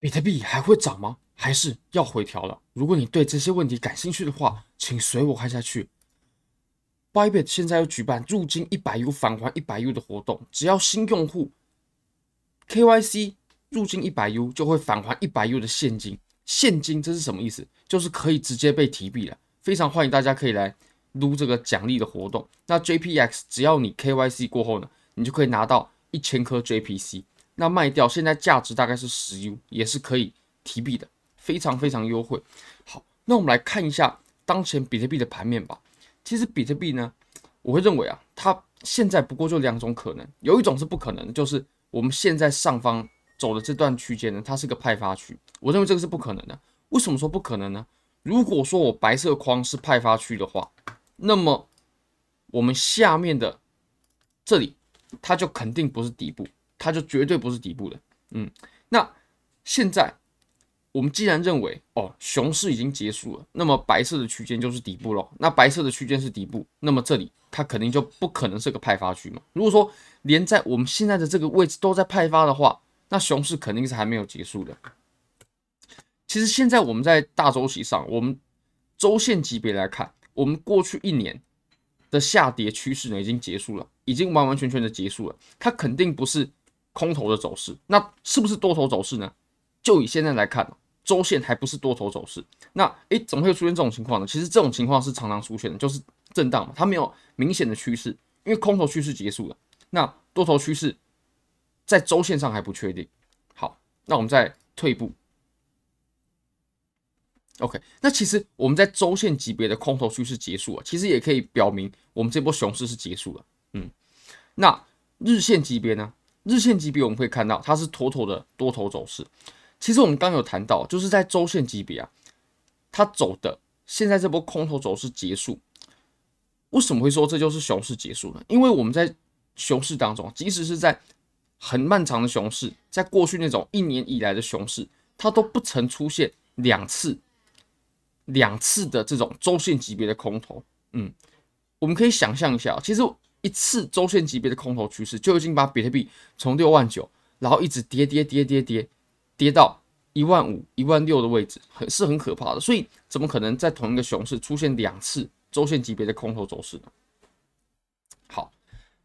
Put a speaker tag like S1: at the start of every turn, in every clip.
S1: 比特币还会涨吗？还是要回调了？如果你对这些问题感兴趣的话，请随我看下去。Bybit 现在要举办入金一百 U 返还一百 U 的活动，只要新用户 KYC 入金一百 U 就会返还一百 U 的现金。现金这是什么意思？就是可以直接被提币了。非常欢迎大家可以来撸这个奖励的活动。那 JPX 只要你 KYC 过后呢，你就可以拿到一千颗 JPC。那卖掉现在价值大概是十 U，也是可以提币的，非常非常优惠。好，那我们来看一下当前比特币的盘面吧。其实比特币呢，我会认为啊，它现在不过就两种可能，有一种是不可能，就是我们现在上方走的这段区间呢，它是个派发区，我认为这个是不可能的。为什么说不可能呢？如果说我白色框是派发区的话，那么我们下面的这里，它就肯定不是底部，它就绝对不是底部的。嗯，那现在。我们既然认为哦，熊市已经结束了，那么白色的区间就是底部喽。那白色的区间是底部，那么这里它肯定就不可能是个派发区嘛。如果说连在我们现在的这个位置都在派发的话，那熊市肯定是还没有结束的。其实现在我们在大周期上，我们周线级别来看，我们过去一年的下跌趋势呢已经结束了，已经完完全全的结束了。它肯定不是空头的走势，那是不是多头走势呢？就以现在来看，周线还不是多头走势，那诶，怎么会出现这种情况呢？其实这种情况是常常出现的，就是震荡嘛，它没有明显的趋势，因为空头趋势结束了，那多头趋势在周线上还不确定。好，那我们再退一步，OK，那其实我们在周线级别的空头趋势结束了，其实也可以表明我们这波熊市是结束了。嗯，那日线级别呢？日线级别我们会看到它是妥妥的多头走势。其实我们刚有谈到，就是在周线级别啊，它走的现在这波空头走势结束，为什么会说这就是熊市结束呢？因为我们在熊市当中，即使是在很漫长的熊市，在过去那种一年以来的熊市，它都不曾出现两次两次的这种周线级别的空头。嗯，我们可以想象一下，其实一次周线级别的空头趋势就已经把比特币从六万九，然后一直跌跌跌跌跌。跌到一万五、一万六的位置，很是很可怕的。所以，怎么可能在同一个熊市出现两次周线级别的空头走势呢？好，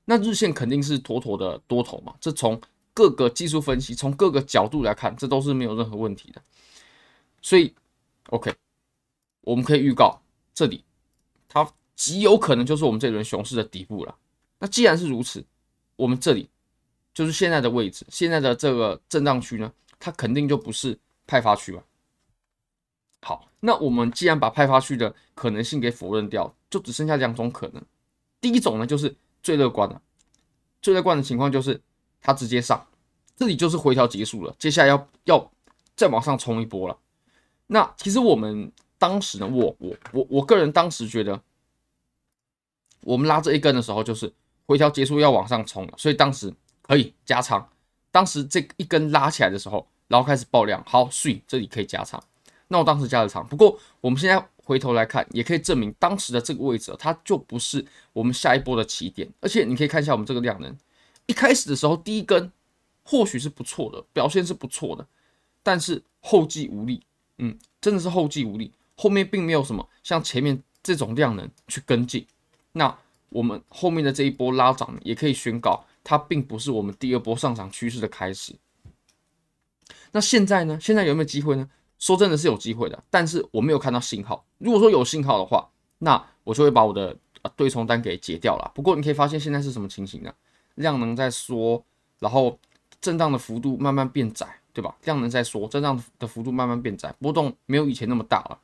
S1: 那日线肯定是妥妥的多头嘛。这从各个技术分析、从各个角度来看，这都是没有任何问题的。所以，OK，我们可以预告，这里它极有可能就是我们这轮熊市的底部了。那既然是如此，我们这里就是现在的位置，现在的这个震荡区呢？它肯定就不是派发区吧？好，那我们既然把派发区的可能性给否认掉，就只剩下两种可能。第一种呢，就是最乐观的，最乐观的情况就是它直接上，这里就是回调结束了，接下来要要再往上冲一波了。那其实我们当时呢，我我我我个人当时觉得，我们拉这一根的时候就是回调结束要往上冲了，所以当时可以加仓。当时这一根拉起来的时候，然后开始爆量，好，所以这里可以加仓。那我当时加了仓。不过我们现在回头来看，也可以证明当时的这个位置，它就不是我们下一波的起点。而且你可以看一下我们这个量能，一开始的时候第一根或许是不错的，表现是不错的，但是后继无力，嗯，真的是后继无力。后面并没有什么像前面这种量能去跟进。那我们后面的这一波拉涨也可以宣告。它并不是我们第二波上涨趋势的开始。那现在呢？现在有没有机会呢？说真的是有机会的，但是我没有看到信号。如果说有信号的话，那我就会把我的对冲单给解掉了。不过你可以发现现在是什么情形呢？量能在缩，然后震荡的幅度慢慢变窄，对吧？量能在缩，震荡的幅度慢慢变窄，波动没有以前那么大了。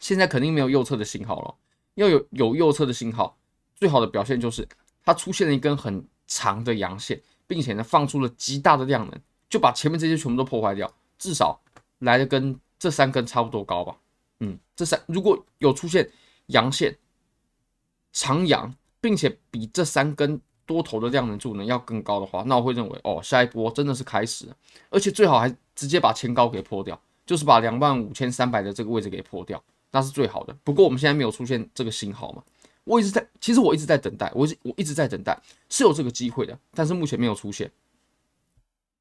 S1: 现在肯定没有右侧的信号了。要有有右侧的信号，最好的表现就是。它出现了一根很长的阳线，并且呢放出了极大的量能，就把前面这些全部都破坏掉，至少来的跟这三根差不多高吧。嗯，这三如果有出现阳线长阳，并且比这三根多头的量能柱呢要更高的话，那我会认为哦，下一波真的是开始，而且最好还直接把前高给破掉，就是把两万五千三百的这个位置给破掉，那是最好的。不过我们现在没有出现这个信号嘛。我一直在，其实我一直在等待，我一直我一直在等待，是有这个机会的，但是目前没有出现。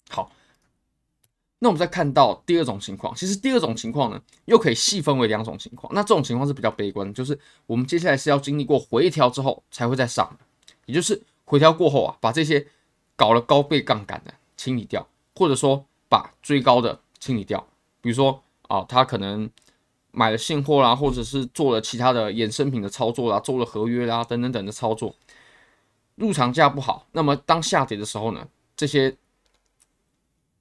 S1: 好，那我们再看到第二种情况，其实第二种情况呢，又可以细分为两种情况。那这种情况是比较悲观，就是我们接下来是要经历过回调之后才会再上，也就是回调过后啊，把这些搞了高倍杠杆的清理掉，或者说把追高的清理掉。比如说啊，它可能买了现货啦，或者是做了其他的衍生品的操作啦，做了合约啦等等等的操作，入场价不好，那么当下跌的时候呢，这些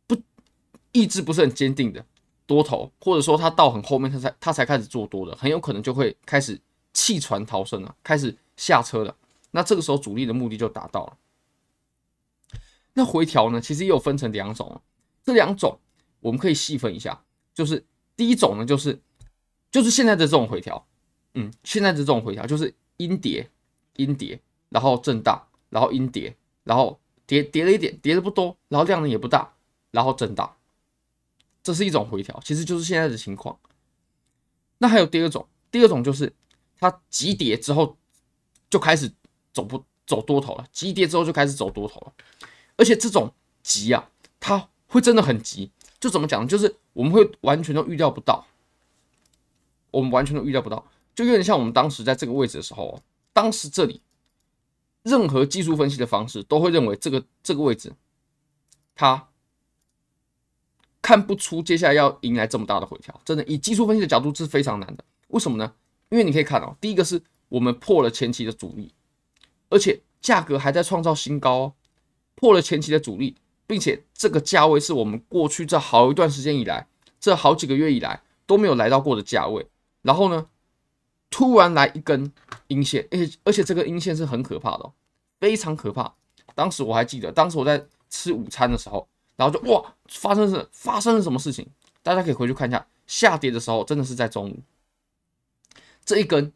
S1: 不。意志不是很坚定的多头，或者说他到很后面他才他才开始做多的，很有可能就会开始弃船逃生了，开始下车了。那这个时候主力的目的就达到了。那回调呢，其实也有分成两种，这两种我们可以细分一下，就是第一种呢，就是就是现在的这种回调，嗯，现在的这种回调就是阴跌阴跌，然后震荡，然后阴跌，然后跌跌了一点，跌的不多，然后量能也不大，然后震荡。这是一种回调，其实就是现在的情况。那还有第二种，第二种就是它急跌之后就开始走不走多头了，急跌之后就开始走多头了。而且这种急啊，它会真的很急。就怎么讲？就是我们会完全都预料不到，我们完全都预料不到，就有点像我们当时在这个位置的时候，当时这里任何技术分析的方式都会认为这个这个位置它。看不出接下来要迎来这么大的回调，真的以技术分析的角度是非常难的。为什么呢？因为你可以看哦，第一个是我们破了前期的阻力，而且价格还在创造新高哦，破了前期的阻力，并且这个价位是我们过去这好一段时间以来，这好几个月以来都没有来到过的价位。然后呢，突然来一根阴线，而且而且这个阴线是很可怕的，非常可怕。当时我还记得，当时我在吃午餐的时候。然后就哇，发生是发生了什么事情？大家可以回去看一下，下跌的时候真的是在中午，这一根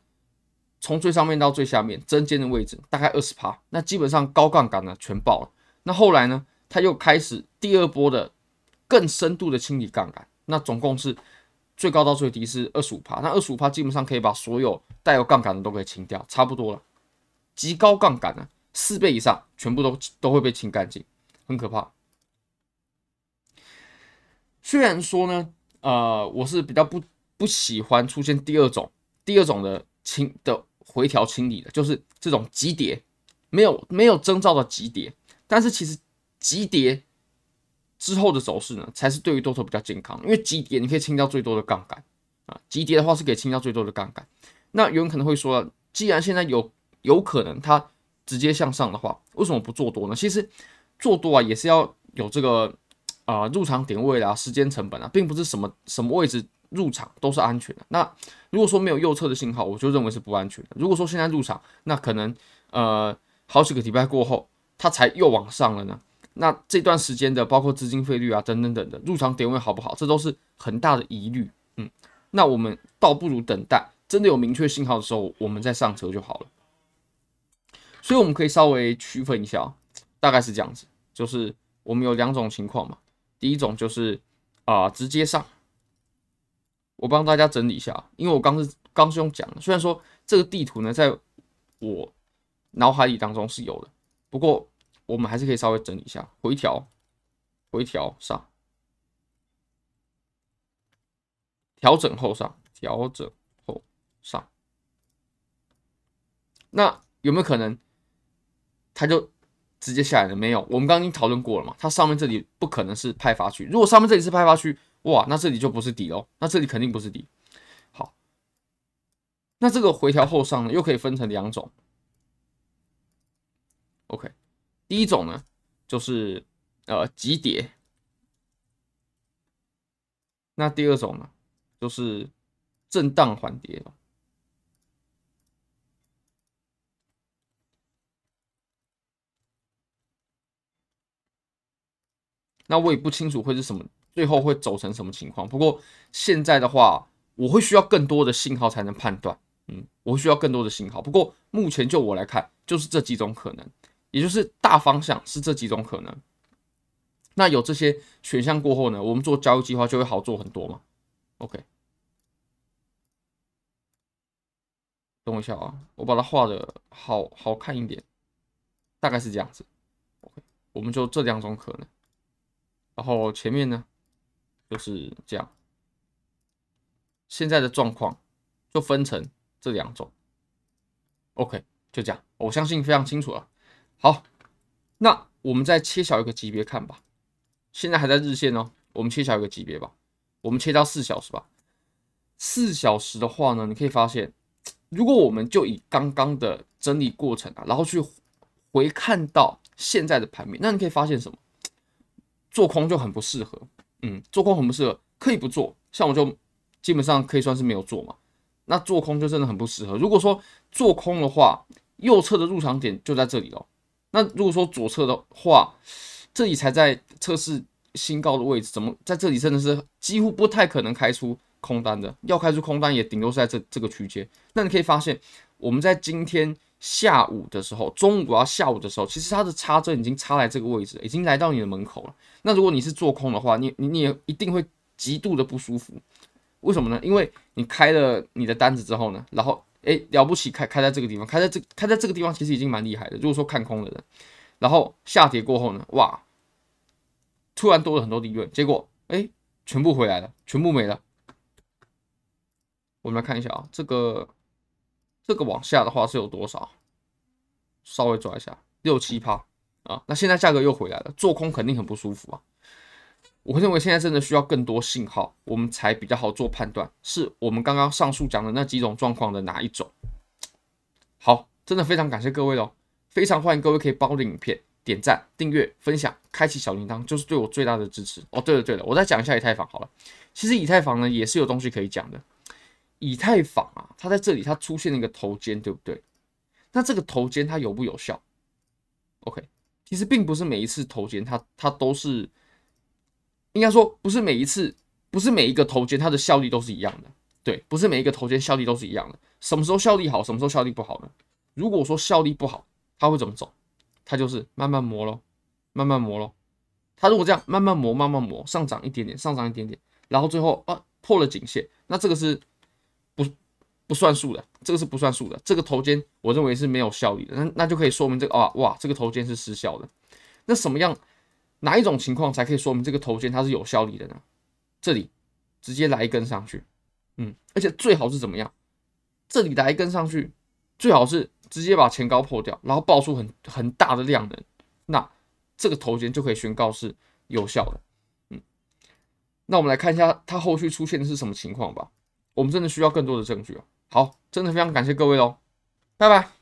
S1: 从最上面到最下面针尖的位置大概二十趴，那基本上高杠杆呢全爆了。那后来呢，它又开始第二波的更深度的清理杠杆，那总共是最高到最低是二十五趴，那二十五趴基本上可以把所有带有杠杆的都给清掉，差不多了。极高杠杆呢，四倍以上全部都都会被清干净，很可怕。虽然说呢，呃，我是比较不不喜欢出现第二种第二种的清的回调清理的，就是这种急跌，没有没有征兆的急跌。但是其实急跌之后的走势呢，才是对于多头比较健康，因为急跌你可以清掉最多的杠杆啊，急跌的话是可以清掉最多的杠杆。那有人可能会说，既然现在有有可能它直接向上的话，为什么不做多呢？其实做多啊也是要有这个。啊、入场点位啊，时间成本啊，并不是什么什么位置入场都是安全的。那如果说没有右侧的信号，我就认为是不安全的。如果说现在入场，那可能呃好几个礼拜过后，它才又往上了呢。那这段时间的包括资金费率啊等等等的入场点位好不好，这都是很大的疑虑。嗯，那我们倒不如等待真的有明确信号的时候，我们再上车就好了。所以我们可以稍微区分一下，大概是这样子，就是我们有两种情况嘛。第一种就是啊、直接上。我帮大家整理一下，因为我刚是刚是用讲的，虽然说这个地图呢，在我脑海里当中是有的，不过我们还是可以稍微整理一下，回调，回调上，调整后上，调整后上。那有没有可能，它就？直接下来了没有？我们刚刚已经讨论过了嘛，它上面这里不可能是派发区。如果上面这里是派发区，哇，那这里就不是底喽。那这里肯定不是底。好，那这个回调后上呢，又可以分成两种。OK，第一种呢，就是呃急跌。那第二种呢，就是震荡缓跌。那我也不清楚会是什么，最后会走成什么情况。不过现在的话，我会需要更多的信号才能判断。嗯，我会需要更多的信号。不过目前就我来看，就是这几种可能，也就是大方向是这几种可能。那有这些选项过后呢，我们做交易计划就会好做很多嘛。OK，等我一下啊，我把它画的好好看一点，大概是这样子。OK，我们就这两种可能。然后前面呢，就是这样。现在的状况就分成这两种。OK，就这样，我相信非常清楚了。好，那我们再切小一个级别看吧。现在还在日线哦，我们切小一个级别吧。我们切到四小时吧。四小时的话呢，你可以发现，如果我们就以刚刚的整理过程啊，然后去回看到现在的盘面，那你可以发现什么？做空就很不适合。嗯，做空很不适合，可以不做。像我就基本上可以算是没有做嘛。那做空就真的很不适合。如果说做空的话，右侧的入场点就在这里哦。那如果说左侧的话，这里才在测试新高的位置，怎么在这里真的是几乎不太可能开出空单的？要开出空单也顶多是在这这个区间。那你可以发现，我们在今天下午的时候，中午啊下午的时候，其实它的插针已经插在这个位置，已经来到你的门口了。那如果你是做空的话，你你你也一定会极度的不舒服。为什么呢？因为你开了你的单子之后呢，然后哎了不起开开在这个地方，开在这开在这个地方其实已经蛮厉害的。如果说看空的人，然后下跌过后呢，哇！突然多了很多利润，结果哎，全部回来了，全部没了。我们来看一下啊，这个这个往下的话是有多少？稍微抓一下，六七趴啊。那现在价格又回来了，做空肯定很不舒服啊。我认为现在真的需要更多信号，我们才比较好做判断，是我们刚刚上述讲的那几种状况的哪一种？好，真的非常感谢各位喽，非常欢迎各位可以帮我的影片。点赞、订阅、分享、开启小铃铛，就是对我最大的支持哦。对了对了，我再讲一下以太坊好了。其实以太坊呢也是有东西可以讲的。以太坊啊，它在这里它出现了一个头肩，对不对？那这个头肩它有不有效？OK，其实并不是每一次头肩它它都是，应该说不是每一次，不是每一个头肩它的效力都是一样的。对，不是每一个头肩效力都是一样的。什么时候效力好，什么时候效力不好呢？如果说效力不好，它会怎么走？它就是慢慢磨咯，慢慢磨咯。它如果这样慢慢磨，慢慢磨，上涨一点点，上涨一点点，然后最后啊破了颈线，那这个是不不算数的，这个是不算数的。这个头肩我认为是没有效力的，那那就可以说明这个啊哇，这个头肩是失效的。那什么样哪一种情况才可以说明这个头肩它是有效力的呢？这里直接来一根上去，嗯，而且最好是怎么样？这里来一根上去，最好是。直接把前高破掉，然后爆出很很大的量能，那这个头肩就可以宣告是有效的。嗯，那我们来看一下它后续出现的是什么情况吧。我们真的需要更多的证据哦。好，真的非常感谢各位喽，拜拜。